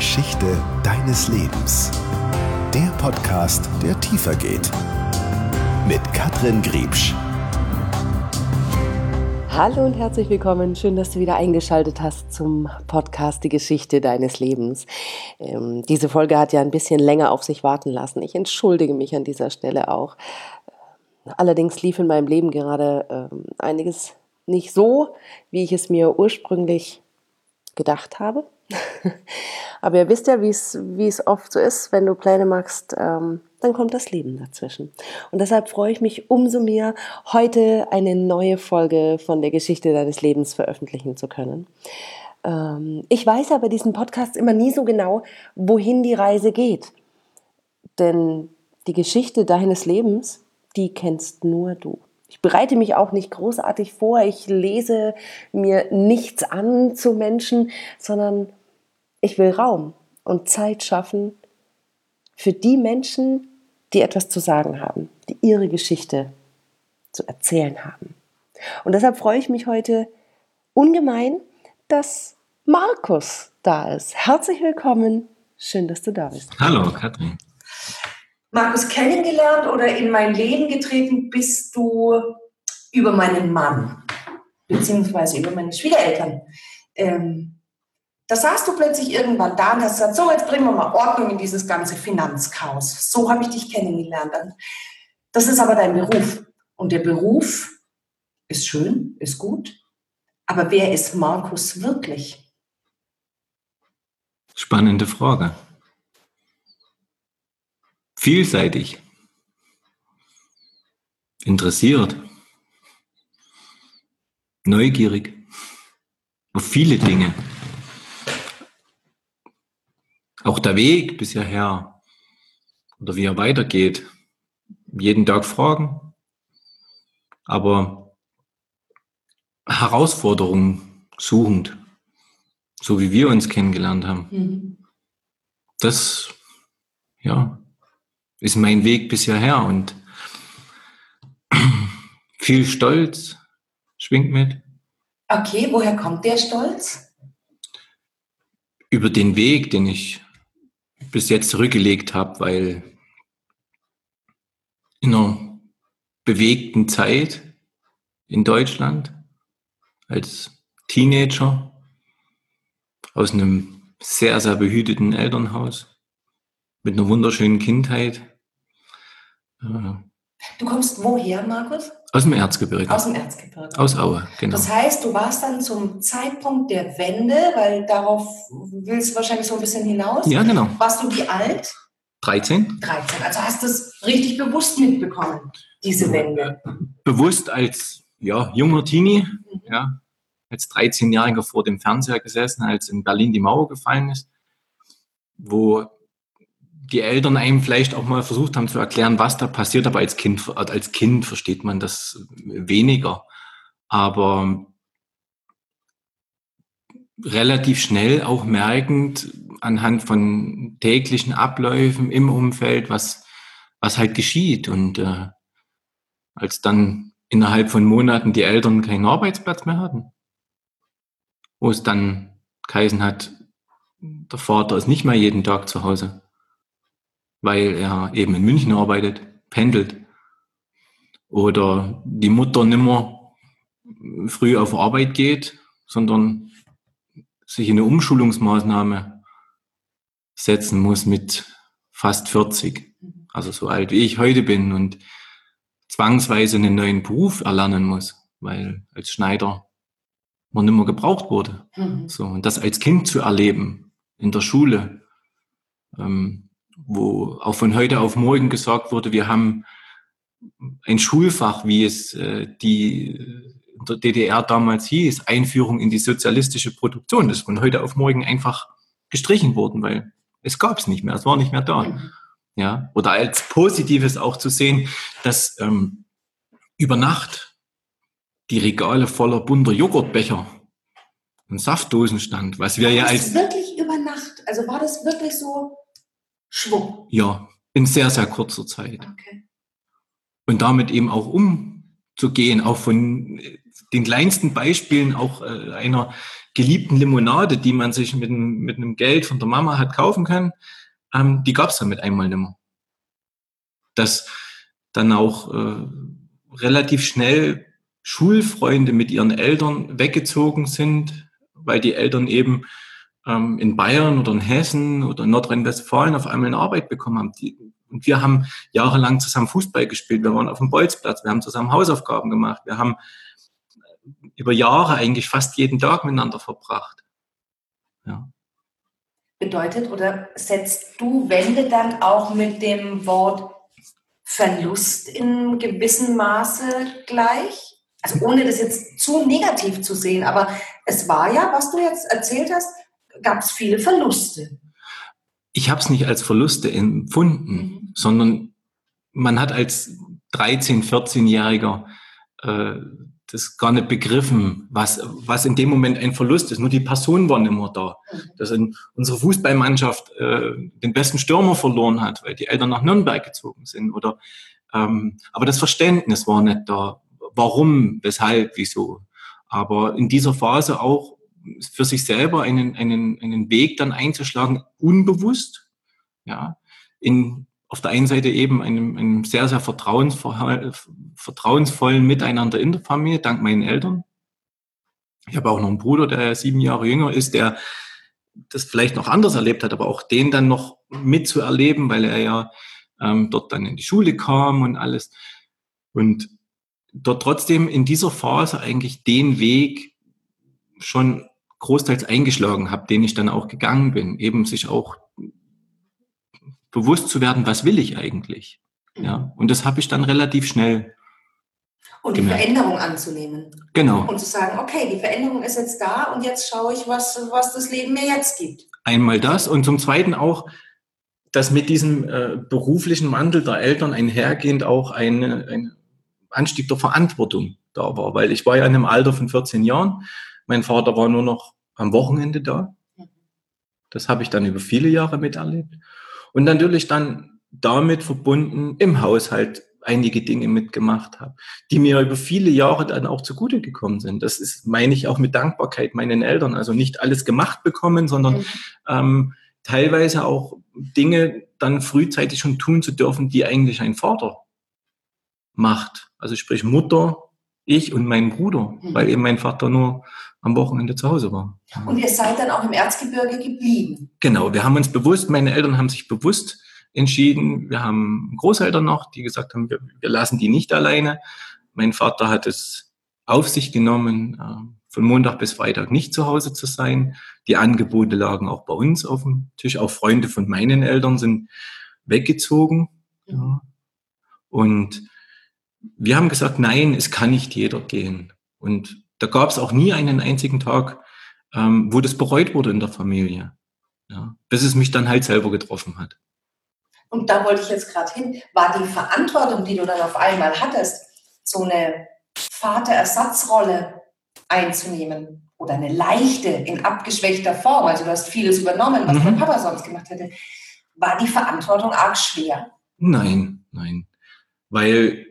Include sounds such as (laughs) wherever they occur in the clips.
Geschichte deines Lebens. Der Podcast, der tiefer geht. Mit Katrin Griebsch. Hallo und herzlich willkommen. Schön, dass du wieder eingeschaltet hast zum Podcast Die Geschichte deines Lebens. Ähm, diese Folge hat ja ein bisschen länger auf sich warten lassen. Ich entschuldige mich an dieser Stelle auch. Allerdings lief in meinem Leben gerade ähm, einiges nicht so, wie ich es mir ursprünglich gedacht habe. (laughs) Aber ihr wisst ja, wie es oft so ist, wenn du Pläne machst, ähm, dann kommt das Leben dazwischen. Und deshalb freue ich mich umso mehr, heute eine neue Folge von der Geschichte deines Lebens veröffentlichen zu können. Ähm, ich weiß aber diesen Podcast immer nie so genau, wohin die Reise geht. Denn die Geschichte deines Lebens, die kennst nur du. Ich bereite mich auch nicht großartig vor, ich lese mir nichts an zu Menschen, sondern ich will Raum und Zeit schaffen für die Menschen, die etwas zu sagen haben, die ihre Geschichte zu erzählen haben. Und deshalb freue ich mich heute ungemein, dass Markus da ist. Herzlich willkommen. Schön, dass du da bist. Hallo, Katrin. Markus kennengelernt oder in mein Leben getreten bist du über meinen Mann, beziehungsweise über meine Schwiegereltern. Ähm, da saßt du plötzlich irgendwann da und hast gesagt, so, jetzt bringen wir mal Ordnung in dieses ganze Finanzchaos. So habe ich dich kennengelernt. Das ist aber dein Beruf. Und der Beruf ist schön, ist gut. Aber wer ist Markus wirklich? Spannende Frage. Vielseitig. Interessiert. Neugierig. Auf viele Dinge. Auch der Weg bis hierher oder wie er weitergeht, jeden Tag fragen, aber Herausforderungen suchend, so wie wir uns kennengelernt haben. Mhm. Das, ja, ist mein Weg bis hierher und (clears throat) viel Stolz schwingt mit. Okay, woher kommt der Stolz? Über den Weg, den ich bis jetzt zurückgelegt habe, weil in einer bewegten Zeit in Deutschland als Teenager aus einem sehr, sehr behüteten Elternhaus mit einer wunderschönen Kindheit. Du kommst woher, Markus? Aus dem Erzgebirge. Aus dem Erzgebirge. Aus Aue, genau. Das heißt, du warst dann zum Zeitpunkt der Wende, weil darauf willst du wahrscheinlich so ein bisschen hinaus. Ja, genau. Warst du wie alt? 13. 13. Also hast du es richtig bewusst mitbekommen, diese Wende. Bewusst als ja, junger Teenie, mhm. ja, als 13-Jähriger vor dem Fernseher gesessen, als in Berlin die Mauer gefallen ist, wo die Eltern einem vielleicht auch mal versucht haben zu erklären, was da passiert, aber als Kind, als Kind versteht man das weniger. Aber relativ schnell auch merkend anhand von täglichen Abläufen im Umfeld, was, was halt geschieht. Und äh, als dann innerhalb von Monaten die Eltern keinen Arbeitsplatz mehr hatten, wo es dann geheißen hat, der Vater ist nicht mehr jeden Tag zu Hause, weil er eben in München arbeitet, pendelt. Oder die Mutter nimmer früh auf Arbeit geht, sondern sich in eine Umschulungsmaßnahme setzen muss mit fast 40. Also so alt wie ich heute bin und zwangsweise einen neuen Beruf erlernen muss, weil als Schneider man nicht mehr gebraucht wurde. Mhm. So, und das als Kind zu erleben in der Schule, ähm, wo auch von heute auf morgen gesagt wurde, wir haben ein Schulfach, wie es äh, die in der DDR damals hieß, Einführung in die sozialistische Produktion. Das ist von heute auf morgen einfach gestrichen worden, weil es gab es nicht mehr, es war nicht mehr da. Ja, oder als Positives auch zu sehen, dass ähm, über Nacht die Regale voller bunter Joghurtbecher und Saftdosen stand, was wir war ja als wirklich über Nacht, also war das wirklich so Schwung. Ja, in sehr, sehr kurzer Zeit. Okay. Und damit eben auch umzugehen, auch von den kleinsten Beispielen auch äh, einer geliebten Limonade, die man sich mit, mit einem Geld von der Mama hat kaufen können, ähm, die gab es dann mit einmal nicht mehr. Dass dann auch äh, relativ schnell Schulfreunde mit ihren Eltern weggezogen sind, weil die Eltern eben ähm, in Bayern oder in Hessen oder in Nordrhein-Westfalen auf einmal eine Arbeit bekommen haben. Die, und wir haben jahrelang zusammen Fußball gespielt. Wir waren auf dem Bolzplatz. Wir haben zusammen Hausaufgaben gemacht. Wir haben über Jahre eigentlich fast jeden Tag miteinander verbracht. Ja. Bedeutet oder setzt du Wende dann auch mit dem Wort Verlust in gewissem Maße gleich? Also ohne das jetzt zu negativ zu sehen, aber es war ja, was du jetzt erzählt hast, gab es viele Verluste. Ich habe es nicht als Verluste empfunden, mhm. sondern man hat als 13-, 14-Jähriger äh, das gar nicht begriffen, was, was in dem Moment ein Verlust ist. Nur die Person war nicht mehr da. Mhm. Dass unsere Fußballmannschaft äh, den besten Stürmer verloren hat, weil die Eltern nach Nürnberg gezogen sind. Oder, ähm, aber das Verständnis war nicht da. Warum, weshalb, wieso. Aber in dieser Phase auch für sich selber einen, einen, einen Weg dann einzuschlagen, unbewusst, ja, in, auf der einen Seite eben einem, einem sehr, sehr vertrauensvollen Miteinander in der Familie, dank meinen Eltern. Ich habe auch noch einen Bruder, der sieben Jahre jünger ist, der das vielleicht noch anders erlebt hat, aber auch den dann noch mitzuerleben, weil er ja ähm, dort dann in die Schule kam und alles. Und dort trotzdem in dieser Phase eigentlich den Weg schon großteils eingeschlagen habe, den ich dann auch gegangen bin, eben sich auch bewusst zu werden, was will ich eigentlich. Ja, mhm. und das habe ich dann relativ schnell. Und die gemerkt. Veränderung anzunehmen. Genau. Und zu sagen, okay, die Veränderung ist jetzt da und jetzt schaue ich, was, was das Leben mir jetzt gibt. Einmal das und zum Zweiten auch, dass mit diesem äh, beruflichen Wandel der Eltern einhergehend auch eine, ein Anstieg der Verantwortung da war, weil ich war ja in einem Alter von 14 Jahren mein Vater war nur noch am Wochenende da. Das habe ich dann über viele Jahre miterlebt. Und natürlich dann damit verbunden im Haushalt einige Dinge mitgemacht habe, die mir über viele Jahre dann auch zugute gekommen sind. Das ist, meine ich, auch mit Dankbarkeit meinen Eltern. Also nicht alles gemacht bekommen, sondern mhm. ähm, teilweise auch Dinge dann frühzeitig schon tun zu dürfen, die eigentlich ein Vater macht. Also sprich Mutter, ich und mein Bruder, mhm. weil eben mein Vater nur am Wochenende zu Hause war. Und ihr seid dann auch im Erzgebirge geblieben? Genau, wir haben uns bewusst, meine Eltern haben sich bewusst entschieden. Wir haben Großeltern noch, die gesagt haben, wir, wir lassen die nicht alleine. Mein Vater hat es auf sich genommen, äh, von Montag bis Freitag nicht zu Hause zu sein. Die Angebote lagen auch bei uns auf dem Tisch. Auch Freunde von meinen Eltern sind weggezogen. Ja. Und wir haben gesagt, nein, es kann nicht jeder gehen. Und da gab es auch nie einen einzigen Tag, ähm, wo das bereut wurde in der Familie. Ja, bis es mich dann halt selber getroffen hat. Und da wollte ich jetzt gerade hin. War die Verantwortung, die du dann auf einmal hattest, so eine Vaterersatzrolle einzunehmen oder eine leichte in abgeschwächter Form, also du hast vieles übernommen, was mhm. dein Papa sonst gemacht hätte, war die Verantwortung arg schwer? Nein, nein, weil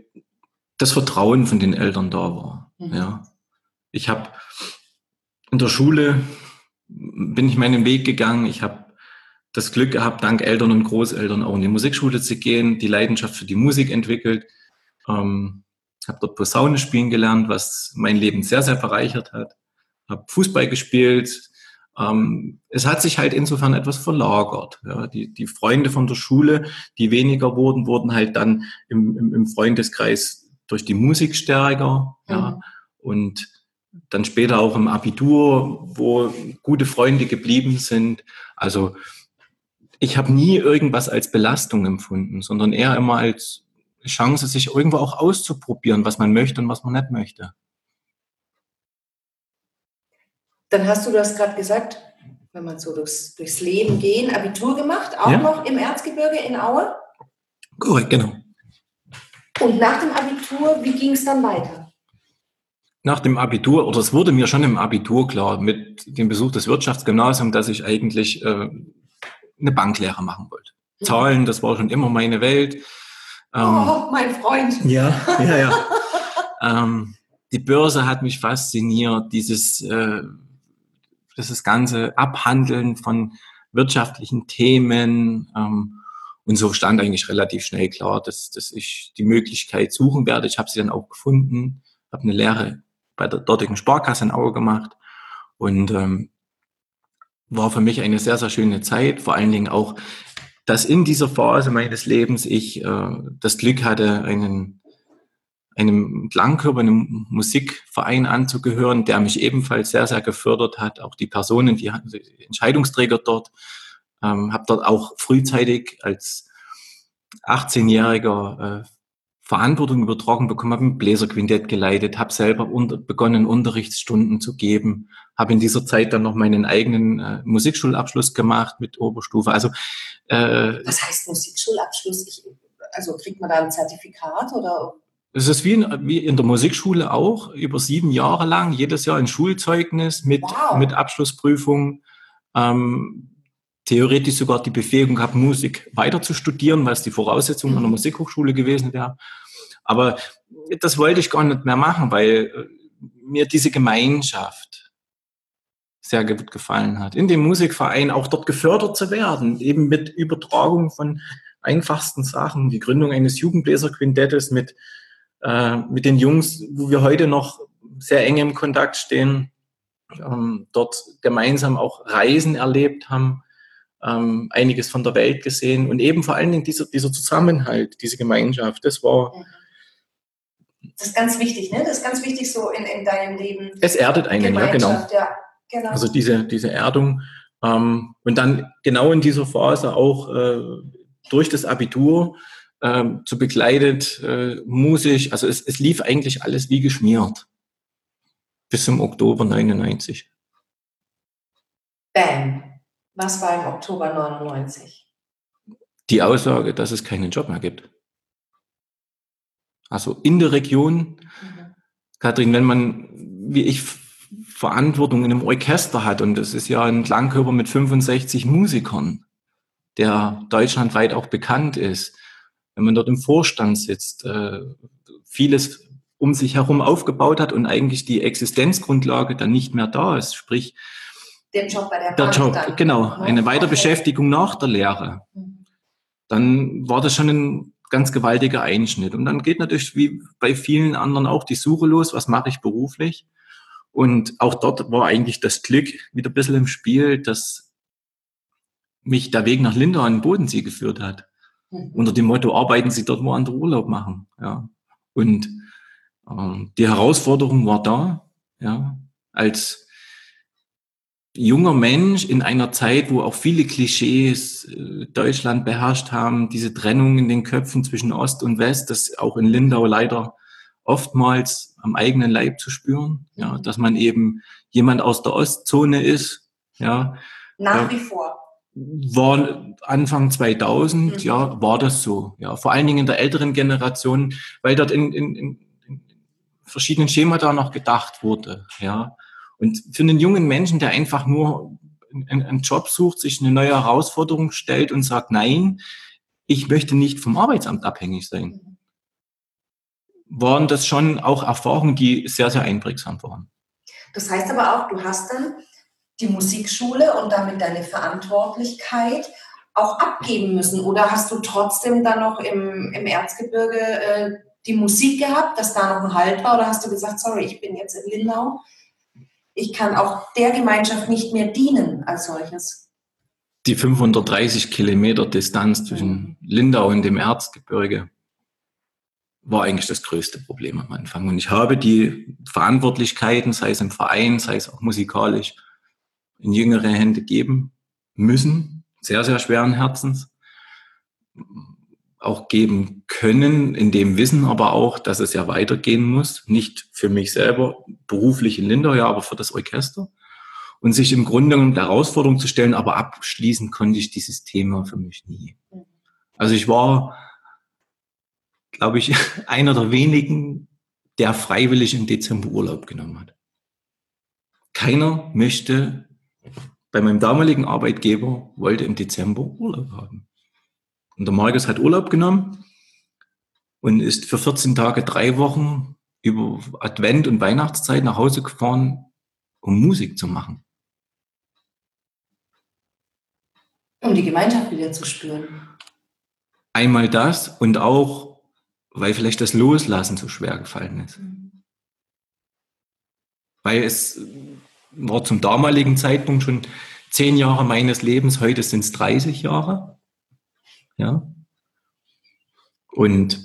das Vertrauen von den Eltern da war. Mhm. Ja. Ich habe in der Schule bin ich meinen Weg gegangen. Ich habe das Glück gehabt, dank Eltern und Großeltern auch in die Musikschule zu gehen, die Leidenschaft für die Musik entwickelt. Ähm, habe dort Posaune spielen gelernt, was mein Leben sehr, sehr bereichert hat. Habe Fußball gespielt. Ähm, es hat sich halt insofern etwas verlagert. Ja. Die, die Freunde von der Schule, die weniger wurden, wurden halt dann im, im, im Freundeskreis durch die Musik stärker. Mhm. Ja. Und dann später auch im Abitur, wo gute Freunde geblieben sind. Also ich habe nie irgendwas als Belastung empfunden, sondern eher immer als Chance, sich irgendwo auch auszuprobieren, was man möchte und was man nicht möchte. Dann hast du das gerade gesagt, wenn man so durchs, durchs Leben gehen, Abitur gemacht, auch ja. noch im Erzgebirge in Aue? Korrekt, genau. Und nach dem Abitur, wie ging es dann weiter? Nach dem Abitur, oder es wurde mir schon im Abitur klar, mit dem Besuch des Wirtschaftsgymnasiums, dass ich eigentlich äh, eine Banklehre machen wollte. Mhm. Zahlen, das war schon immer meine Welt. Ähm, oh, mein Freund. Ja, ja, ja. (laughs) ähm, die Börse hat mich fasziniert, dieses, äh, dieses ganze Abhandeln von wirtschaftlichen Themen. Ähm, und so stand eigentlich relativ schnell klar, dass, dass ich die Möglichkeit suchen werde. Ich habe sie dann auch gefunden, habe eine Lehre bei der dortigen Sparkasse in Aue gemacht und ähm, war für mich eine sehr, sehr schöne Zeit. Vor allen Dingen auch, dass in dieser Phase meines Lebens ich äh, das Glück hatte, einen einem Klangkörper, einem Musikverein anzugehören, der mich ebenfalls sehr, sehr gefördert hat. Auch die Personen, die Entscheidungsträger dort, ähm, habe dort auch frühzeitig als 18-Jähriger äh, Verantwortung übertragen bekommen, habe ein Bläserquintett geleitet, habe selber unter, begonnen, Unterrichtsstunden zu geben, habe in dieser Zeit dann noch meinen eigenen äh, Musikschulabschluss gemacht mit Oberstufe. Also äh, Was heißt Musikschulabschluss? Ich, also kriegt man da ein Zertifikat oder? Es ist wie in, wie in der Musikschule auch, über sieben Jahre lang, jedes Jahr ein Schulzeugnis mit, wow. mit Abschlussprüfung. Ähm, theoretisch sogar die Befähigung gehabt, Musik weiter zu studieren, weil es die Voraussetzung einer mhm. Musikhochschule gewesen wäre. Aber das wollte ich gar nicht mehr machen, weil äh, mir diese Gemeinschaft sehr gut gefallen hat. In dem Musikverein auch dort gefördert zu werden, eben mit Übertragung von einfachsten Sachen, die Gründung eines Jugendbläserquintettes mit, äh, mit den Jungs, wo wir heute noch sehr eng im Kontakt stehen, ähm, dort gemeinsam auch Reisen erlebt haben, ähm, einiges von der Welt gesehen und eben vor allen Dingen dieser, dieser Zusammenhalt, diese Gemeinschaft, das war. Das ist ganz wichtig, ne? Das ist ganz wichtig so in, in deinem Leben. Es erdet einen, ja, genau. ja, genau. Also diese, diese Erdung. Ähm, und dann genau in dieser Phase auch äh, durch das Abitur äh, zu begleitet, äh, musisch, also es, es lief eigentlich alles wie geschmiert. Bis zum Oktober 99. Bam. Was war im Oktober 99? Die Aussage, dass es keinen Job mehr gibt. Also in der Region, mhm. Kathrin, wenn man, wie ich, Verantwortung in einem Orchester hat, und das ist ja ein Klangkörper mit 65 Musikern, der deutschlandweit auch bekannt ist, wenn man dort im Vorstand sitzt, äh, vieles um sich herum aufgebaut hat und eigentlich die Existenzgrundlage dann nicht mehr da ist, sprich den Job bei der, der Bank Job, dann. Genau, eine Weiterbeschäftigung nach der Lehre. Mhm. Dann war das schon ein ganz gewaltiger Einschnitt. Und dann geht natürlich wie bei vielen anderen auch die Suche los, was mache ich beruflich? Und auch dort war eigentlich das Glück wieder ein bisschen im Spiel, dass mich der Weg nach Lindau an den Bodensee geführt hat. Mhm. Unter dem Motto, arbeiten Sie dort, wo andere Urlaub machen. Ja. Und ähm, die Herausforderung war da, ja, als junger Mensch in einer Zeit, wo auch viele Klischees äh, Deutschland beherrscht haben, diese Trennung in den Köpfen zwischen Ost und West, das auch in Lindau leider oftmals am eigenen Leib zu spüren, ja, dass man eben jemand aus der Ostzone ist, ja. Nach wie vor. War Anfang 2000, mhm. ja, war das so, ja. Vor allen Dingen in der älteren Generation, weil dort in, in, in verschiedenen Schemata noch gedacht wurde, ja. Und für einen jungen Menschen, der einfach nur einen, Job sucht, sich eine neue Herausforderung stellt und sagt, nein, ich möchte nicht vom Arbeitsamt abhängig sein, waren das schon auch Erfahrungen, die sehr, sehr einprägsam waren. Das heißt aber auch, du hast dann die Musikschule und damit deine Verantwortlichkeit auch abgeben müssen? Oder hast du trotzdem dann noch im, im Erzgebirge äh, die Musik gehabt, dass da noch ein Halt war? Oder hast du gesagt, sorry, ich bin jetzt in Lindau, ich kann auch der Gemeinschaft nicht mehr dienen als solches. Die 530 Kilometer Distanz zwischen Lindau und dem Erzgebirge war eigentlich das größte Problem am Anfang. Und ich habe die Verantwortlichkeiten, sei es im Verein, sei es auch musikalisch, in jüngere Hände geben müssen, sehr, sehr schweren Herzens auch geben können, in dem Wissen aber auch, dass es ja weitergehen muss. Nicht für mich selber beruflich in Lindau, ja, aber für das Orchester. Und sich im Grunde genommen der Herausforderung zu stellen, aber abschließen konnte ich dieses Thema für mich nie. Also ich war, glaube ich, (laughs) einer der wenigen, der freiwillig im Dezember Urlaub genommen hat. Keiner möchte, bei meinem damaligen Arbeitgeber wollte im Dezember Urlaub haben. Und der Markus hat Urlaub genommen und ist für 14 Tage, drei Wochen über Advent und Weihnachtszeit nach Hause gefahren, um Musik zu machen. Um die Gemeinschaft wieder zu spüren. Einmal das und auch, weil vielleicht das Loslassen so schwer gefallen ist. Mhm. Weil es war zum damaligen Zeitpunkt schon zehn Jahre meines Lebens, heute sind es 30 Jahre. Ja. Und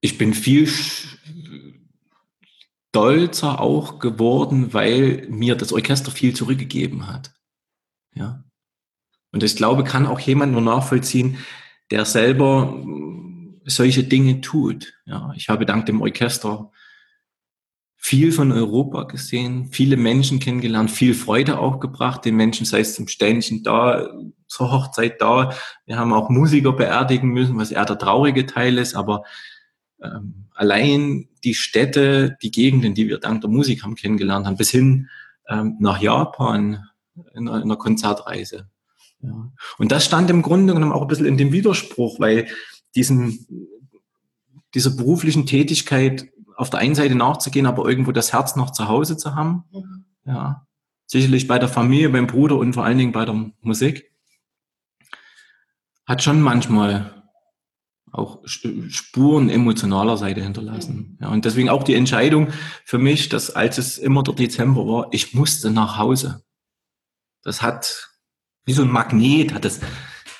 ich bin viel stolzer auch geworden, weil mir das Orchester viel zurückgegeben hat. Ja. Und ich glaube, kann auch jemand nur nachvollziehen, der selber solche Dinge tut. Ja, ich habe dank dem Orchester viel von Europa gesehen, viele Menschen kennengelernt, viel Freude auch gebracht, den Menschen, sei es zum Ständchen da, zur Hochzeit da. Wir haben auch Musiker beerdigen müssen, was eher der traurige Teil ist, aber ähm, allein die Städte, die Gegenden, die wir dank der Musik haben kennengelernt haben, bis hin ähm, nach Japan in einer, in einer Konzertreise. Ja. Und das stand im Grunde genommen auch ein bisschen in dem Widerspruch, weil diesen, dieser beruflichen Tätigkeit auf der einen Seite nachzugehen, aber irgendwo das Herz noch zu Hause zu haben. Mhm. Ja. Sicherlich bei der Familie, beim Bruder und vor allen Dingen bei der Musik. Hat schon manchmal auch Spuren emotionaler Seite hinterlassen. Mhm. Ja, und deswegen auch die Entscheidung für mich, dass als es immer der Dezember war, ich musste nach Hause. Das hat wie so ein Magnet, hat es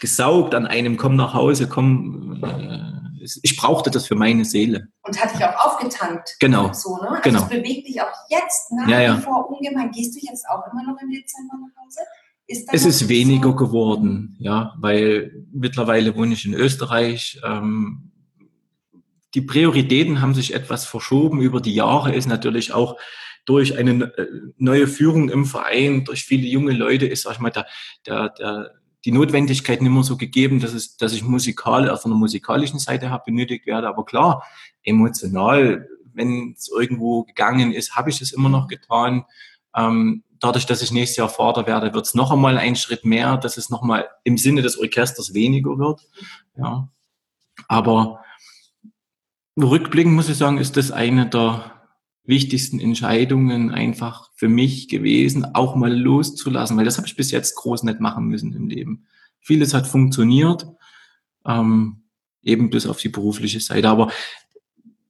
gesaugt an einem, komm nach Hause, komm, äh, ich brauchte das für meine Seele. Und hat dich auch aufgetankt. Genau. So, ne? Also genau. es bewegt dich auch jetzt nach ja, ja. wie vor ungemein. Gehst du jetzt auch immer noch im Dezember nach Hause? Ist es ist weniger so? geworden, ja, weil mittlerweile wohne ich in Österreich. Ähm, die Prioritäten haben sich etwas verschoben über die Jahre, ist natürlich auch durch eine äh, neue Führung im Verein, durch viele junge Leute ist, sag ich mal, der, der, der, die Notwendigkeit nicht mehr so gegeben, dass, es, dass ich musikal auf einer musikalischen Seite habe benötigt werde. Aber klar, emotional, wenn es irgendwo gegangen ist, habe ich es immer noch getan. Ähm, dadurch, dass ich nächstes Jahr Vater werde, wird es noch einmal einen Schritt mehr, dass es noch mal im Sinne des Orchesters weniger wird. Ja. Aber rückblickend muss ich sagen, ist das eine der wichtigsten Entscheidungen einfach für mich gewesen, auch mal loszulassen, weil das habe ich bis jetzt groß nicht machen müssen im Leben. Vieles hat funktioniert, ähm, eben bis auf die berufliche Seite. Aber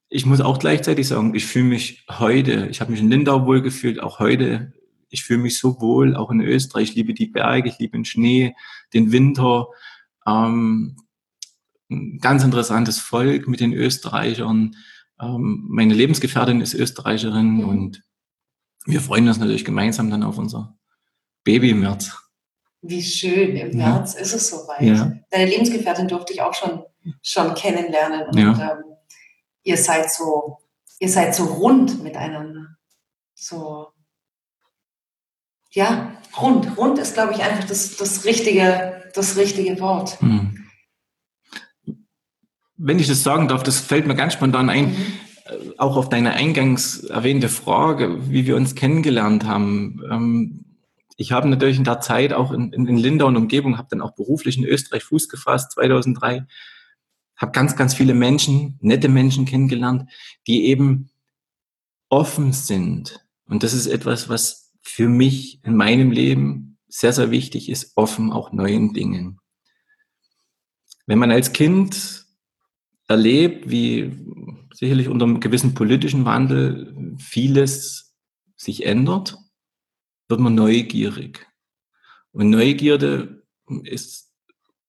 ich muss auch gleichzeitig sagen, ich fühle mich heute, ich habe mich in Lindau wohl gefühlt, auch heute, ich fühle mich so wohl, auch in Österreich, ich liebe die Berge, ich liebe den Schnee, den Winter. Ähm, ein ganz interessantes Volk mit den Österreichern meine Lebensgefährtin ist Österreicherin mhm. und wir freuen uns natürlich gemeinsam dann auf unser Baby im März. Wie schön, im ja. März ist es soweit. Ja. Deine Lebensgefährtin durfte ich auch schon, schon kennenlernen und ja. ähm, ihr seid so, ihr seid so rund miteinander. So, ja, rund. Rund ist, glaube ich, einfach das, das, richtige, das richtige Wort. Mhm wenn ich das sagen darf, das fällt mir ganz spontan ein, mhm. Äh, auch auf deine eingangs erwähnte Frage, wie wir uns kennengelernt haben. Ähm, ich habe natürlich in der Zeit auch in, in, in Lindau und Umgebung, habe dann auch beruflich in Österreich Fuß gefasst, 2003, habe ganz, ganz viele Menschen, nette Menschen kennengelernt, die eben offen sind. Und das ist etwas, was für mich in meinem Leben sehr, sehr wichtig ist, offen auch neuen Dingen. Wenn man als Kind erlebt, wie sicherlich unter einem gewissen politischen Wandel vieles sich ändert, wird man neugierig. Und Neugierde ist,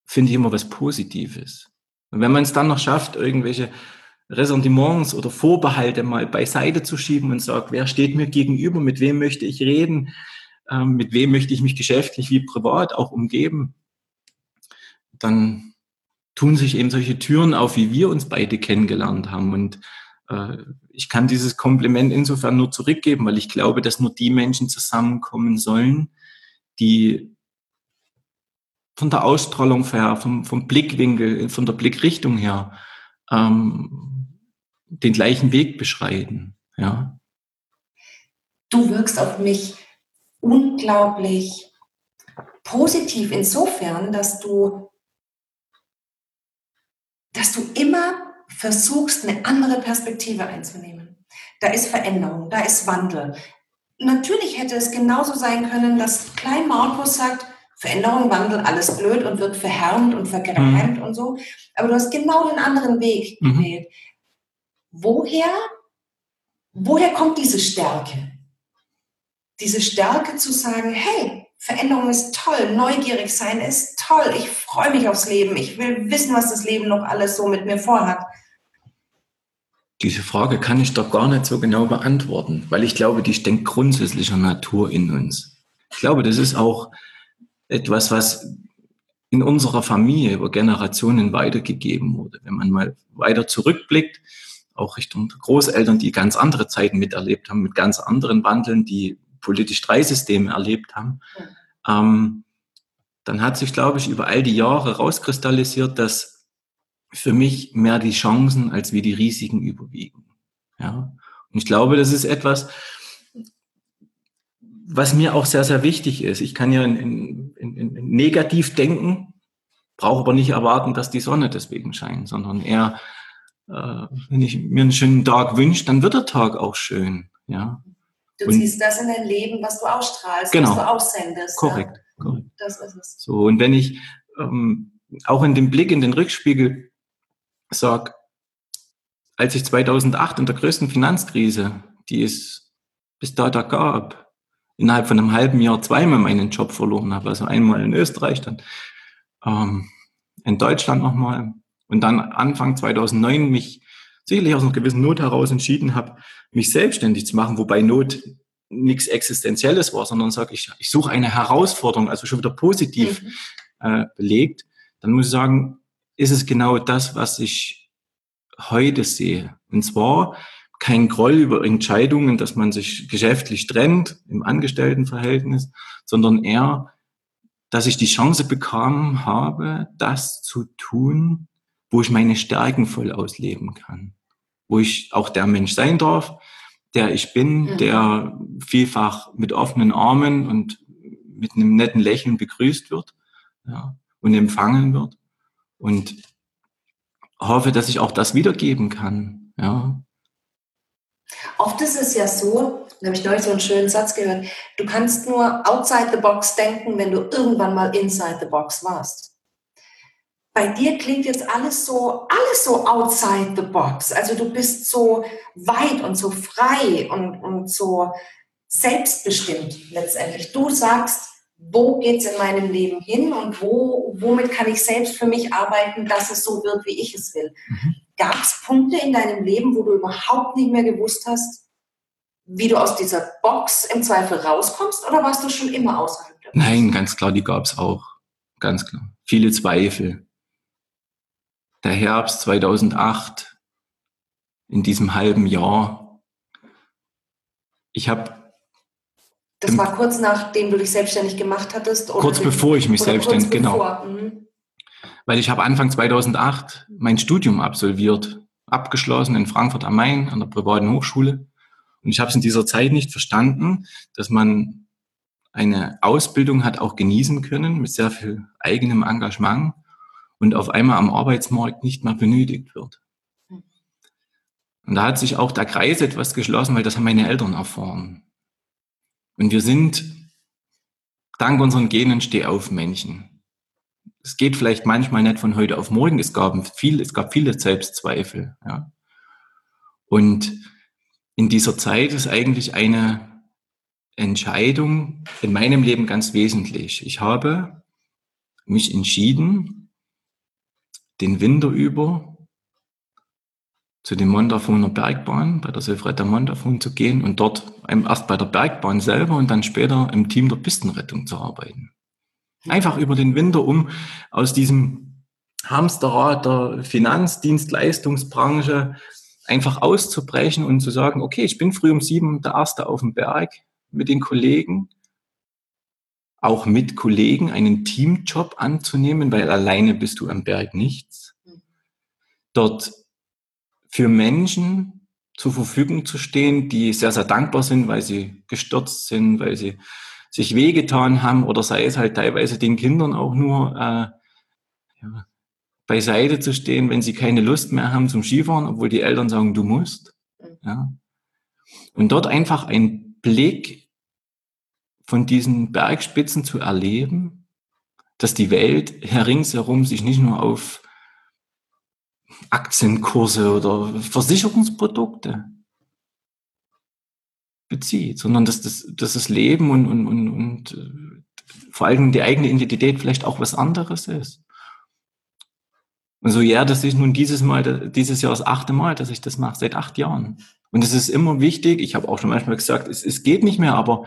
finde ich, immer was Positives. Und wenn man es dann noch schafft, irgendwelche Ressentiments oder Vorbehalte mal beiseite zu schieben und sagt, wer steht mir gegenüber, mit wem möchte ich reden, ähm, mit wem möchte ich mich geschäftlich wie privat auch umgeben, dann tun sich eben solche Türen auf, wie wir uns beide kennengelernt haben. Und äh, ich kann dieses Kompliment insofern nur zurückgeben, weil ich glaube, dass nur die Menschen zusammenkommen sollen, die von der Ausstrahlung her, vom, vom Blickwinkel, von der Blickrichtung her ähm, den gleichen Weg beschreiten. Ja. Du wirkst auf mich unglaublich positiv insofern, dass du dass du immer versuchst, eine andere Perspektive einzunehmen. Da ist Veränderung, da ist Wandel. Natürlich hätte es genauso sein können, dass Klein Markus sagt, Veränderung, Wandel, alles blöd und wird verhärmt und vergrämt mhm. und so. Aber du hast genau den anderen Weg mhm. gewählt. Woher, woher kommt diese Stärke? Diese Stärke zu sagen, hey, Veränderung ist toll, neugierig sein ist toll, ich freue mich aufs Leben, ich will wissen, was das Leben noch alles so mit mir vorhat. Diese Frage kann ich doch gar nicht so genau beantworten, weil ich glaube, die steckt grundsätzlicher Natur in uns. Ich glaube, das ist auch etwas, was in unserer Familie über Generationen weitergegeben wurde. Wenn man mal weiter zurückblickt, auch Richtung Großeltern, die ganz andere Zeiten miterlebt haben, mit ganz anderen Wandeln, die politisch drei Systeme erlebt haben, ähm, dann hat sich, glaube ich, über all die Jahre rauskristallisiert, dass für mich mehr die Chancen als wie die Risiken überwiegen. Ja? Und ich glaube, das ist etwas, was mir auch sehr, sehr wichtig ist. Ich kann ja in, in, in negativ denken, brauche aber nicht erwarten, dass die Sonne deswegen scheint, sondern eher, äh, wenn ich mir einen schönen Tag wünsche, dann wird der Tag auch schön. Ja. Du und, ziehst das in dein Leben, was du ausstrahlst, genau, was du aussendest. Korrekt, ja. korrekt. Das ist es. So, und wenn ich ähm, auch in dem Blick in den Rückspiegel sage, als ich 2008 in der größten Finanzkrise, die es bis dato gab, innerhalb von einem halben Jahr zweimal meinen Job verloren habe. Also einmal in Österreich, dann ähm, in Deutschland nochmal und dann Anfang 2009 mich sicherlich aus einer gewissen Not heraus entschieden habe, mich selbstständig zu machen, wobei Not nichts Existenzielles war, sondern sage ich, ich suche eine Herausforderung, also schon wieder positiv mhm. äh, belegt, dann muss ich sagen, ist es genau das, was ich heute sehe. Und zwar kein Groll über Entscheidungen, dass man sich geschäftlich trennt im Angestelltenverhältnis, sondern eher, dass ich die Chance bekam habe, das zu tun, wo ich meine Stärken voll ausleben kann, wo ich auch der Mensch sein darf, der ich bin, mhm. der vielfach mit offenen Armen und mit einem netten Lächeln begrüßt wird ja, und empfangen wird und hoffe, dass ich auch das wiedergeben kann. Ja, Oft ist es ja so, da habe ich neulich so einen schönen Satz gehört, du kannst nur outside the box denken, wenn du irgendwann mal inside the box warst. Bei dir klingt jetzt alles so, alles so outside the box. Also du bist so weit und so frei und, und so selbstbestimmt letztendlich. Du sagst, wo geht es in meinem Leben hin und wo, womit kann ich selbst für mich arbeiten, dass es so wird, wie ich es will. Mhm. Gab es Punkte in deinem Leben, wo du überhaupt nicht mehr gewusst hast, wie du aus dieser Box im Zweifel rauskommst oder warst du schon immer außerhalb der Box? Nein, ganz klar, die gab es auch. Ganz klar. Viele Zweifel. Der Herbst 2008, in diesem halben Jahr. Ich habe das war kurz nachdem du dich selbstständig gemacht hattest? Oder kurz bevor ich mich selbstständig, genau. Mhm weil ich habe Anfang 2008 mein Studium absolviert, abgeschlossen in Frankfurt am Main an der privaten Hochschule. Und ich habe es in dieser Zeit nicht verstanden, dass man eine Ausbildung hat auch genießen können mit sehr viel eigenem Engagement und auf einmal am Arbeitsmarkt nicht mehr benötigt wird. Und da hat sich auch der Kreis etwas geschlossen, weil das haben meine Eltern erfahren. Und wir sind dank unseren Genen Stehaufmännchen es geht vielleicht manchmal nicht von heute auf morgen. Es gab viel, es gab viele Selbstzweifel. Ja. Und in dieser Zeit ist eigentlich eine Entscheidung in meinem Leben ganz wesentlich. Ich habe mich entschieden, den Winter über zu den Montafuner Bergbahn, bei der Silfretta Montafun zu gehen und dort erst bei der Bergbahn selber und dann später im Team der Pistenrettung zu arbeiten. Einfach über den Winter, um aus diesem Hamsterrad der Finanzdienstleistungsbranche einfach auszubrechen und zu sagen, okay, ich bin früh um sieben der Erste auf dem Berg mit den Kollegen, auch mit Kollegen einen Teamjob anzunehmen, weil alleine bist du am Berg nichts. Dort für Menschen zur Verfügung zu stehen, die sehr, sehr dankbar sind, weil sie gestürzt sind, weil sie sich wehgetan haben oder sei es halt teilweise den Kindern auch nur äh, ja, beiseite zu stehen, wenn sie keine Lust mehr haben zum Skifahren, obwohl die Eltern sagen, du musst. Ja. Und dort einfach einen Blick von diesen Bergspitzen zu erleben, dass die Welt ringsherum sich nicht nur auf Aktienkurse oder Versicherungsprodukte bezieht, sondern dass das, dass das Leben und, und, und, und äh, vor allem die eigene Identität vielleicht auch was anderes ist. Und so ja, das ist nun dieses Mal, dieses Jahr das achte Mal, dass ich das mache, seit acht Jahren. Und es ist immer wichtig, ich habe auch schon manchmal gesagt, es, es geht nicht mehr, aber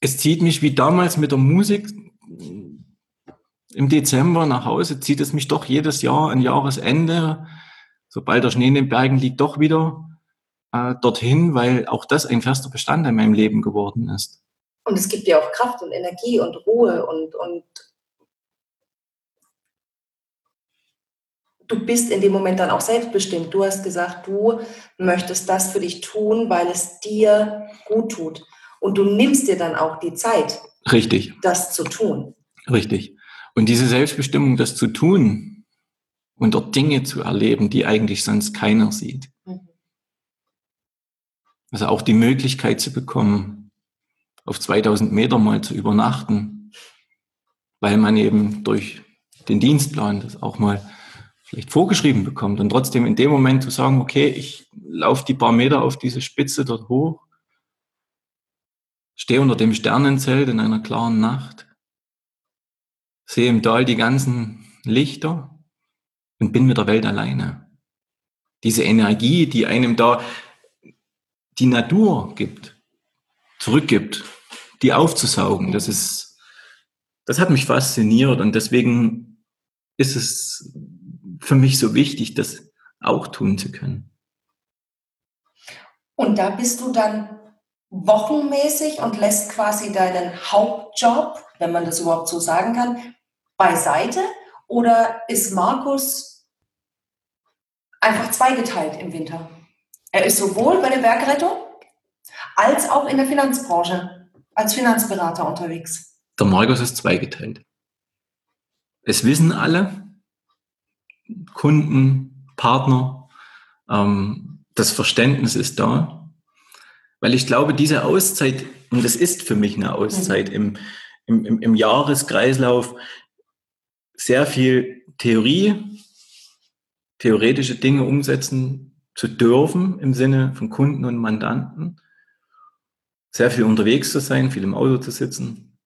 es zieht mich wie damals mit der Musik im Dezember nach Hause, zieht es mich doch jedes Jahr ein Jahresende, sobald der Schnee in den Bergen liegt, doch wieder äh, dorthin, weil auch das ein fester Bestandteil in meinem Leben geworden ist. Und es gibt dir auch Kraft und Energie und Ruhe und, und du bist in dem Moment dann auch selbstbestimmt. Du hast gesagt, du möchtest das für dich tun, weil es dir gut tut. Und du nimmst dir dann auch die Zeit, Richtig. das zu tun. Richtig. Und diese Selbstbestimmung, das zu tun und dort Dinge zu erleben, die eigentlich sonst keiner sieht. Mhm. Also auch die Möglichkeit zu bekommen, auf 2000 Meter mal zu übernachten, weil man eben durch den Dienstplan das auch mal vielleicht vorgeschrieben bekommt und trotzdem in dem Moment zu sagen, okay, ich laufe die paar Meter auf diese Spitze dort hoch, stehe unter dem Sternenzelt in einer klaren Nacht, sehe im Tal die ganzen Lichter und bin mit der Welt alleine. Diese Energie, die einem da die Natur gibt, zurückgibt, die aufzusaugen, das ist, das hat mich fasziniert und deswegen ist es für mich so wichtig, das auch tun zu können. Und da bist du dann wochenmäßig und lässt quasi deinen Hauptjob, wenn man das überhaupt so sagen kann, beiseite? Oder ist Markus einfach zweigeteilt im Winter? Er ist sowohl bei der Bergrettung als auch in der Finanzbranche als Finanzberater unterwegs. Der Markus ist zweigeteilt. Es wissen alle, Kunden, Partner, ähm, das Verständnis ist da. Weil ich glaube, diese Auszeit, und das ist für mich eine Auszeit mhm. im, im, im Jahreskreislauf, sehr viel Theorie, theoretische Dinge umsetzen zu dürfen im Sinne von Kunden und Mandanten. Sehr viel unterwegs zu sein, viel im Auto zu sitzen,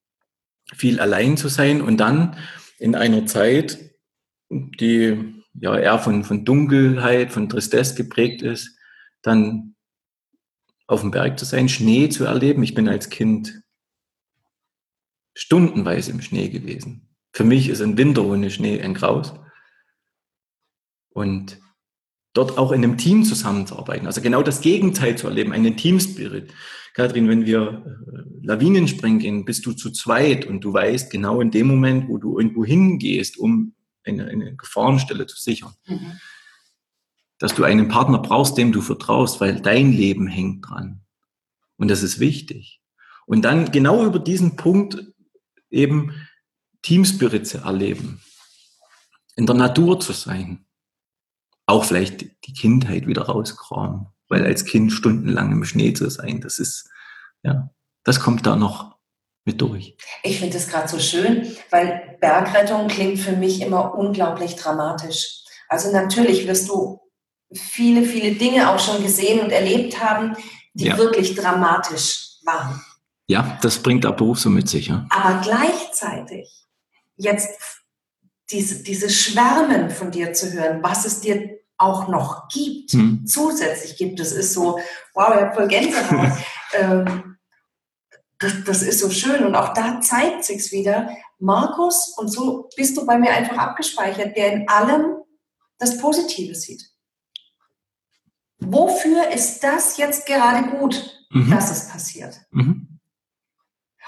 viel allein zu sein und dann in einer Zeit, die ja eher von, von Dunkelheit, von Tristesse geprägt ist, dann auf dem Berg zu sein, Schnee zu erleben. Ich bin als Kind stundenweise im Schnee gewesen. Für mich ist ein Winter ohne Schnee ein Graus. Und dort auch in einem Team zusammenzuarbeiten, also genau das Gegenteil zu erleben, einen Teamspirit. Kathrin, wenn wir äh, Lawinen springen gehen, bist du zu zweit und du weißt genau in dem Moment, wo du irgendwo hingehst, um eine, eine Gefahrenstelle zu sichern. Mhm. Dass du einen Partner brauchst, dem du vertraust, weil dein Leben hängt dran. Und das ist wichtig. Und dann genau über diesen Punkt eben Teamspirit zu erleben. In der Natur zu sein. Auch vielleicht die Kindheit wieder rauskramen. Weil als Kind stundenlang im Schnee zu sein, das ist, ja, das kommt da noch mit durch. Ich finde es gerade so schön, weil Bergrettung klingt für mich immer unglaublich dramatisch. Also natürlich wirst du viele, viele Dinge auch schon gesehen und erlebt haben, die ja. wirklich dramatisch waren. Ja, das bringt der Beruf so mit sich. Ja. Aber gleichzeitig jetzt diese, diese Schwärmen von dir zu hören, was es dir auch noch gibt, hm. zusätzlich gibt, das ist so, wow, ich habe voll Gänsehaut. (laughs) ähm, das, das ist so schön. Und auch da zeigt sich wieder, Markus, und so bist du bei mir einfach abgespeichert, der in allem das Positive sieht. Wofür ist das jetzt gerade gut, mhm. dass es passiert? Mhm.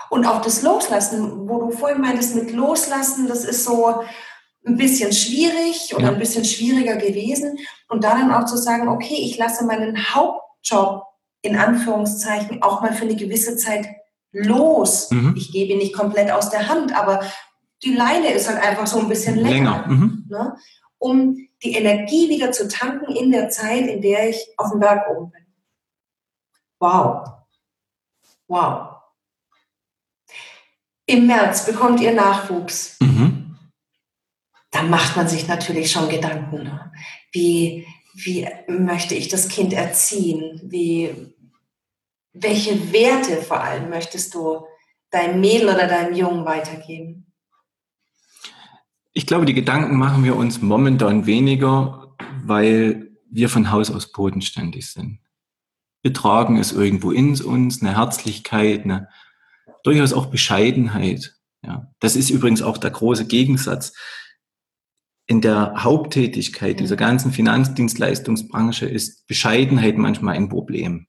Und auch das Loslassen, wo du vorhin meintest, mit Loslassen, das ist so ein bisschen schwierig oder ja. ein bisschen schwieriger gewesen. Und dann auch zu sagen, okay, ich lasse meinen Hauptjob in Anführungszeichen auch mal für eine gewisse Zeit los. Mhm. Ich gebe ihn nicht komplett aus der Hand, aber die Leine ist halt einfach so ein bisschen länger, länger. Mhm. Ne? um die Energie wieder zu tanken in der Zeit, in der ich auf dem Berg oben bin. Wow. Wow. Im März bekommt ihr Nachwuchs. Mhm. Da macht man sich natürlich schon Gedanken. Ne? Wie, wie möchte ich das Kind erziehen? Wie, welche Werte vor allem möchtest du deinem Mädel oder deinem Jungen weitergeben? Ich glaube, die Gedanken machen wir uns momentan weniger, weil wir von Haus aus bodenständig sind. Wir tragen es irgendwo in uns, eine Herzlichkeit, eine durchaus auch Bescheidenheit. Ja. Das ist übrigens auch der große Gegensatz. In der Haupttätigkeit dieser ganzen Finanzdienstleistungsbranche ist Bescheidenheit manchmal ein Problem.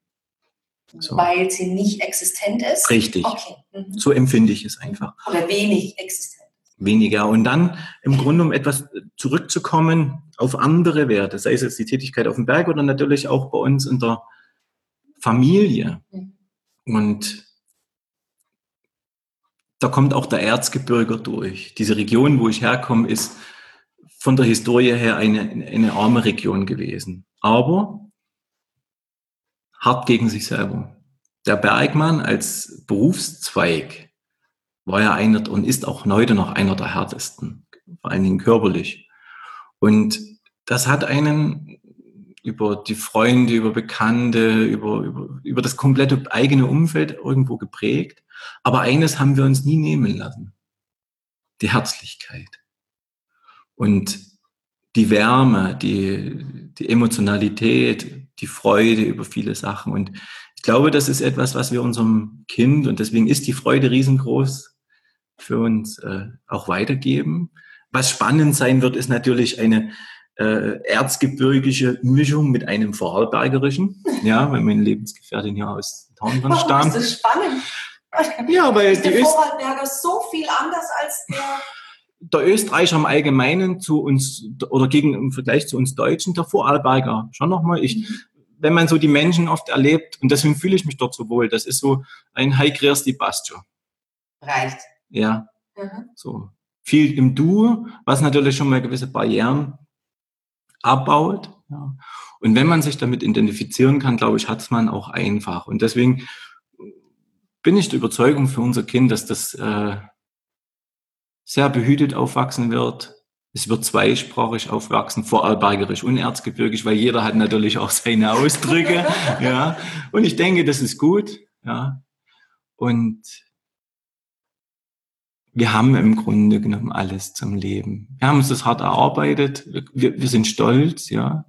So. Weil sie nicht existent ist? Richtig. Okay. Mhm. So empfinde ich es einfach. Oder wenig existent. Weniger. Und dann im Grunde, um etwas zurückzukommen auf andere Werte, sei es jetzt die Tätigkeit auf dem Berg oder natürlich auch bei uns in der Familie. Mhm. Und da kommt auch der Erzgebirger durch. Diese Region, wo ich herkomme, ist von der Historie her eine, eine arme Region gewesen. Aber hart gegen sich selber. Der Bergmann als Berufszweig war ja einer und ist auch heute noch einer der härtesten, vor allen Dingen körperlich. Und das hat einen über die Freunde, über Bekannte, über, über, über das komplette eigene Umfeld irgendwo geprägt. Aber eines haben wir uns nie nehmen lassen. Die Herzlichkeit. Und die Wärme, die, die Emotionalität, die Freude über viele Sachen. Und ich glaube, das ist etwas, was wir unserem Kind, und deswegen ist die Freude riesengroß, für uns äh, auch weitergeben. Was spannend sein wird, ist natürlich eine äh, erzgebirgische Mischung mit einem Vorarlbergerischen. Ja, weil meine Lebensgefährtin hier aus Taunton stammt. Das ist spannend. Ja, weil ist der Vorarlberger so viel anders als der der Österreicher im Allgemeinen zu uns oder gegen im Vergleich zu uns Deutschen, der Vorarlberger schon nochmal. Ich, mhm. wenn man so die Menschen oft erlebt, und deswegen fühle ich mich dort so wohl, das ist so ein Hi die Bastio. Reicht. Ja. Mhm. So. Viel im Du, was natürlich schon mal gewisse Barrieren abbaut. Ja. Und wenn man sich damit identifizieren kann, glaube ich, hat es man auch einfach. Und deswegen bin ich der Überzeugung für unser Kind, dass das äh, sehr behütet aufwachsen wird. Es wird zweisprachig aufwachsen, vorarlbergerisch und erzgebirgisch, weil jeder hat natürlich auch seine Ausdrücke. (laughs) ja. Und ich denke, das ist gut. Ja. Und wir haben im Grunde genommen alles zum Leben. Wir haben uns das hart erarbeitet. Wir, wir sind stolz, ja.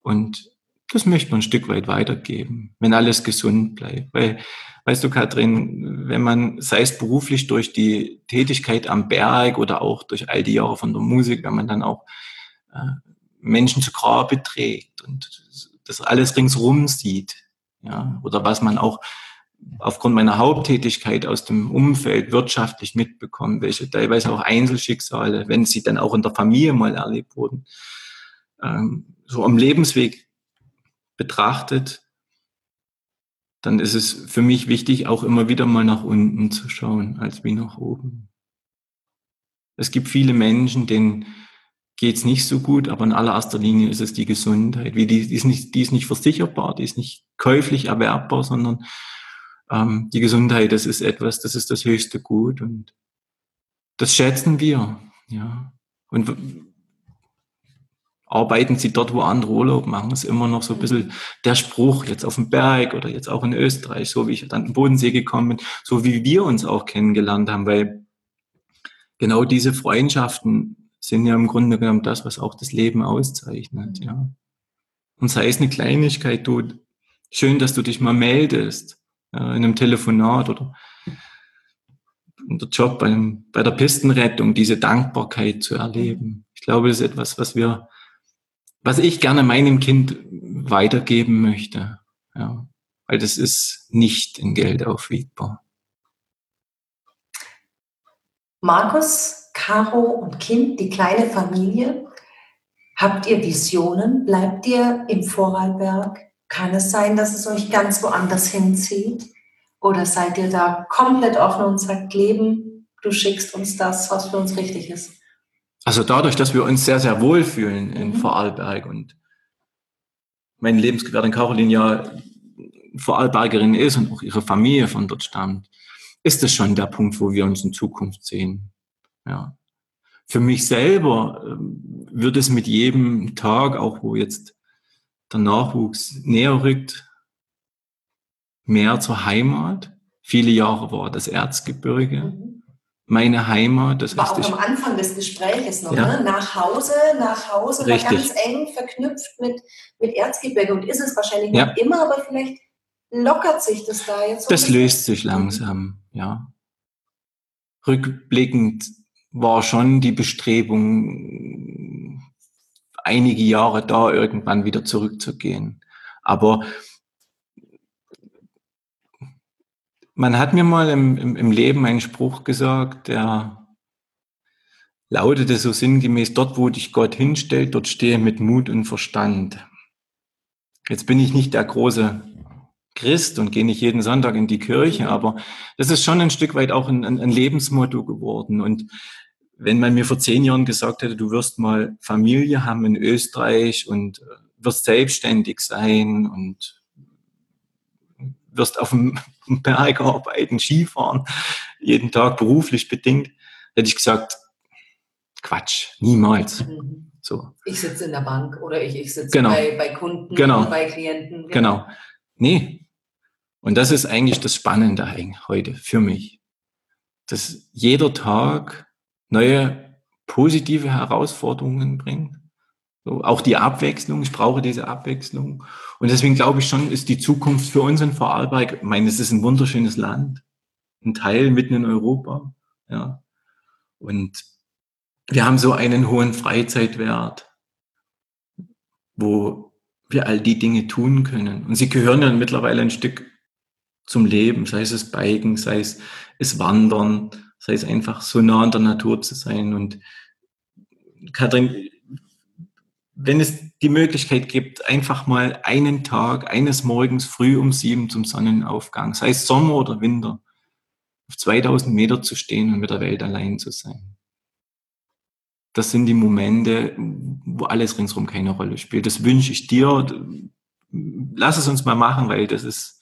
Und das möchte man ein Stück weit weitergeben, wenn alles gesund bleibt. Weil, weißt du, Kathrin, wenn man, sei es beruflich durch die Tätigkeit am Berg oder auch durch all die Jahre von der Musik, wenn man dann auch äh, Menschen zu Grabe trägt und das alles ringsrum sieht, ja, oder was man auch aufgrund meiner Haupttätigkeit aus dem Umfeld wirtschaftlich mitbekommen, welche teilweise auch Einzelschicksale, wenn sie dann auch in der Familie mal erlebt wurden, ähm, so am Lebensweg betrachtet, dann ist es für mich wichtig, auch immer wieder mal nach unten zu schauen, als wie nach oben. Es gibt viele Menschen, denen geht's nicht so gut, aber in allererster Linie ist es die Gesundheit. Wie die, die, ist nicht, die ist nicht versicherbar, die ist nicht käuflich erwerbbar, sondern ähm, die Gesundheit, das ist etwas, das ist das höchste Gut und das schätzen wir, ja. Und arbeiten sie dort, wo andere Urlaub machen, ist immer noch so ein bisschen der Spruch, jetzt auf dem Berg oder jetzt auch in Österreich, so wie ich dann im Bodensee gekommen bin, so wie wir uns auch kennengelernt haben, weil genau diese Freundschaften sind ja im Grunde genommen das, was auch das Leben auszeichnet, ja. Und sei es eine Kleinigkeit, du, schön, dass du dich mal meldest, in einem Telefonat oder in der Job bei, bei der Pistenrettung, diese Dankbarkeit zu erleben. Ich glaube, das ist etwas, was wir, was ich gerne meinem Kind weitergeben möchte. Ja, weil das ist nicht in Geld aufwiegbar. Markus, Caro und Kind, die kleine Familie, habt ihr Visionen? Bleibt ihr im Vorarlberg? Kann es sein, dass es euch ganz woanders hinzieht? Oder seid ihr da komplett offen und sagt, Leben, du schickst uns das, was für uns richtig ist? Also dadurch, dass wir uns sehr, sehr wohl fühlen in mhm. Vorarlberg und meine Lebensgefährtin Caroline ja Vorarlbergerin ist und auch ihre Familie von dort stammt, ist das schon der Punkt, wo wir uns in Zukunft sehen. Ja. Für mich selber ähm, wird es mit jedem Tag, auch wo jetzt der Nachwuchs näher rückt, mehr zur Heimat. Viele Jahre war das Erzgebirge. Mhm meine Heimat. Das war auch am Anfang des Gespräches noch, ja. ne? nach Hause, nach Hause, war ganz eng verknüpft mit, mit Erzgebirge und ist es wahrscheinlich ja. nicht immer, aber vielleicht lockert sich das da jetzt. Das löst sich langsam, ja. Rückblickend war schon die Bestrebung, einige Jahre da irgendwann wieder zurückzugehen. Aber Man hat mir mal im, im, im Leben einen Spruch gesagt, der lautete so sinngemäß, dort wo dich Gott hinstellt, dort stehe mit Mut und Verstand. Jetzt bin ich nicht der große Christ und gehe nicht jeden Sonntag in die Kirche, aber das ist schon ein Stück weit auch ein, ein, Lebensmotto geworden. Und wenn man mir vor zehn Jahren gesagt hätte, du wirst mal Familie haben in Österreich und äh, wirst selbstständig sein und wirst auf dem (laughs) Berg arbeiten, Skifahren, jeden Tag beruflich bedingt, hätte ich gesagt, Quatsch, niemals. Mhm. So. Ich sitze in der Bank oder ich, ich sitze genau. bei, bei Kunden, genau. bei Klienten. Genau. genau. Nee. Und das ist eigentlich das Spannende heute für mich. Dass jeder Tag neue positive Herausforderungen bringt so, auch die Abwechslung, ich brauche diese Abwechslung. Und deswegen glaube ich schon, ist die Zukunft für uns in Vorarlberg, ich meine, es ist ein wunderschönes Land, ein Teil mitten in Europa, ja. Und wir haben so einen hohen Freizeitwert, wo wir all die Dinge tun können. Und sie gehören ja mittlerweile ein Stück zum Leben, sei es Biken, sei es Wandern, sei es einfach so nah an der Natur zu sein. Und Kathrin, wenn es die Möglichkeit gibt, einfach mal einen Tag, eines Morgens früh um sieben zum Sonnenaufgang, sei es Sommer oder Winter, auf 2000 Meter zu stehen und mit der Welt allein zu sein. Das sind die Momente, wo alles ringsherum keine Rolle spielt. Das wünsche ich dir. Lass es uns mal machen, weil das ist,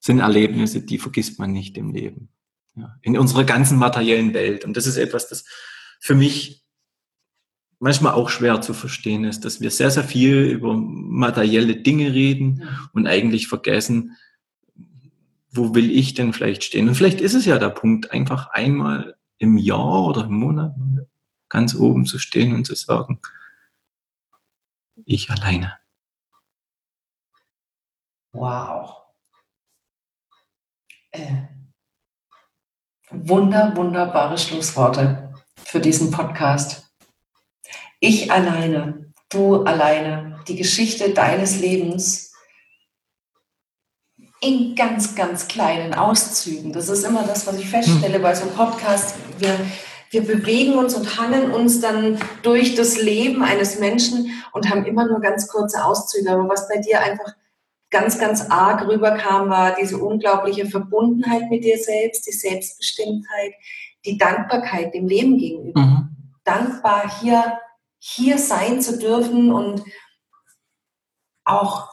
sind Erlebnisse, die vergisst man nicht im Leben. Ja, in unserer ganzen materiellen Welt. Und das ist etwas, das für mich manchmal auch schwer zu verstehen ist, dass wir sehr, sehr viel über materielle Dinge reden und eigentlich vergessen, wo will ich denn vielleicht stehen? Und vielleicht ist es ja der Punkt, einfach einmal im Jahr oder im Monat ganz oben zu stehen und zu sagen, ich alleine. Wow. Äh, wunder, wunderbare Schlussworte für diesen Podcast. Ich alleine, du alleine, die Geschichte deines Lebens in ganz, ganz kleinen Auszügen. Das ist immer das, was ich feststelle bei so einem Podcast. Wir, wir bewegen uns und hangeln uns dann durch das Leben eines Menschen und haben immer nur ganz kurze Auszüge. Aber was bei dir einfach ganz, ganz arg rüberkam, war diese unglaubliche Verbundenheit mit dir selbst, die Selbstbestimmtheit, die Dankbarkeit dem Leben gegenüber. Mhm. Dankbar hier hier sein zu dürfen und auch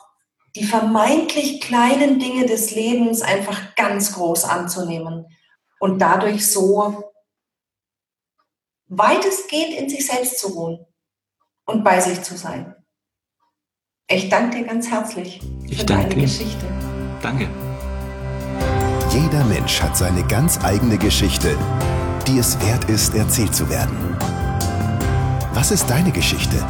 die vermeintlich kleinen Dinge des Lebens einfach ganz groß anzunehmen und dadurch so weitestgehend in sich selbst zu ruhen und bei sich zu sein. Ich danke dir ganz herzlich für ich deine Geschichte. Danke. Jeder Mensch hat seine ganz eigene Geschichte, die es wert ist, erzählt zu werden. Was ist deine Geschichte?